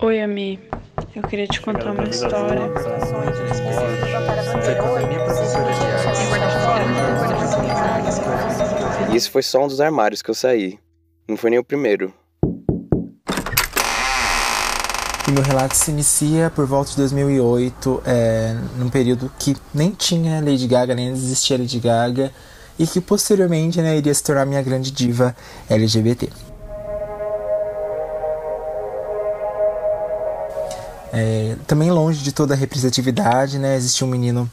Oi, Ami. Eu queria te contar uma história. Isso foi só um dos armários que eu saí. Não foi nem o primeiro. E meu relato se inicia por volta de 2008, é, num período que nem tinha Lady Gaga, nem existia Lady Gaga, e que posteriormente né, iria se tornar minha grande diva LGBT. É, também longe de toda a representatividade, né, existia um menino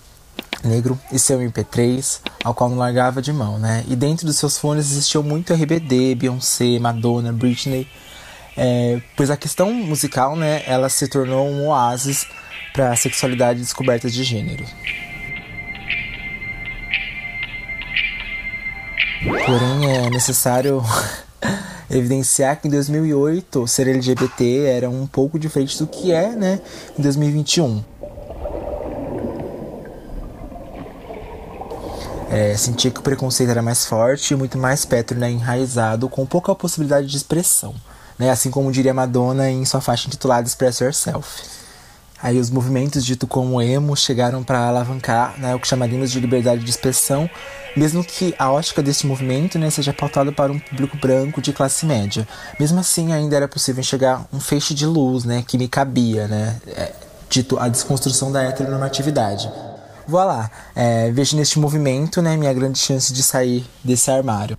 negro e seu MP3, ao qual não largava de mão, né? E dentro dos seus fones existiam muito RBD, Beyoncé, Madonna, Britney, é, pois a questão musical, né, ela se tornou um oásis para a sexualidade e descobertas de gênero. Porém, é necessário evidenciar que em 2008 ser LGBT era um pouco diferente do que é, né, em 2021. É, sentia que o preconceito era mais forte e muito mais pétreo, né, enraizado, com pouca possibilidade de expressão, né, assim como diria Madonna em sua faixa intitulada Express Yourself. Aí os movimentos dito como emo chegaram para alavancar né, o que chamaríamos de liberdade de expressão, mesmo que a ótica desse movimento né, seja pautada para um público branco de classe média. Mesmo assim, ainda era possível enxergar um feixe de luz né, que me cabia, né, é, dito a desconstrução da heteronormatividade. Vou lá, é, vejo neste movimento né, minha grande chance de sair desse armário.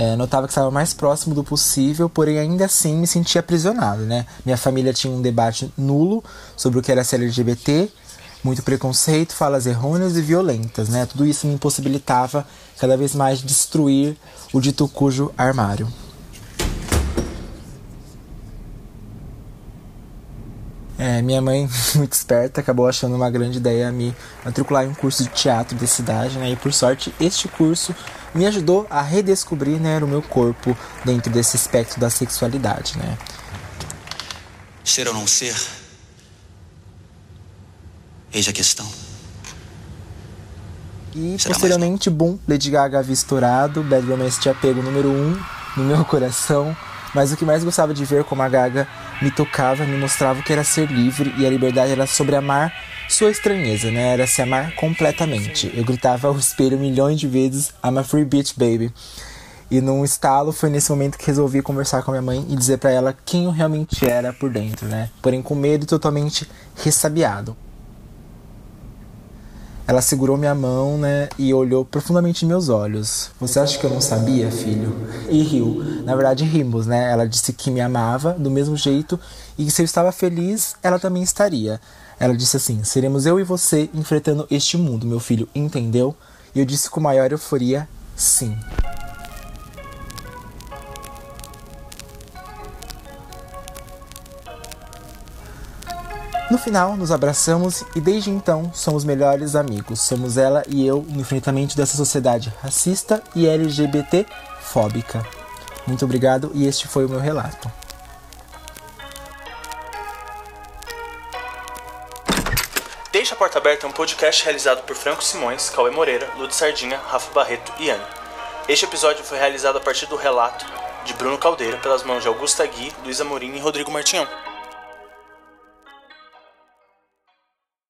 É, notava que estava mais próximo do possível, porém ainda assim me sentia aprisionado, né? Minha família tinha um debate nulo sobre o que era ser LGBT, muito preconceito, falas errôneas e violentas, né? Tudo isso me impossibilitava cada vez mais destruir o dito cujo armário. É, minha mãe, muito esperta, acabou achando uma grande ideia me matricular em um curso de teatro da cidade, né? E por sorte, este curso me ajudou a redescobrir né, o meu corpo dentro desse aspecto da sexualidade, né? Ser ou não ser? Eis a questão. E Será posteriormente, boom, Lady Gaga havia estourado, Bad Romance tinha pego número um no meu coração. Mas o que mais gostava de ver como a Gaga me tocava, me mostrava o que era ser livre e a liberdade era sobre amar sua estranheza, né? Era se amar completamente. Eu gritava ao espelho milhões de vezes: I'm a free bitch, baby. E num estalo foi nesse momento que resolvi conversar com a minha mãe e dizer para ela quem eu realmente era por dentro, né? Porém com medo totalmente ressabiado. Ela segurou minha mão, né, e olhou profundamente em meus olhos. Você acha que eu não sabia, filho? E riu. Na verdade, rimos, né? Ela disse que me amava do mesmo jeito e que se eu estava feliz, ela também estaria. Ela disse assim: seremos eu e você enfrentando este mundo, meu filho, entendeu? E eu disse com maior euforia: sim. No final, nos abraçamos e desde então somos melhores amigos. Somos ela e eu no enfrentamento dessa sociedade racista e LGBT fóbica. Muito obrigado e este foi o meu relato. Deixa a Porta Aberta é um podcast realizado por Franco Simões, Cauê Moreira, Lud Sardinha, Rafa Barreto e Ana. Este episódio foi realizado a partir do relato de Bruno Caldeira pelas mãos de Augusta Gui, Luísa Morim e Rodrigo Martinhão.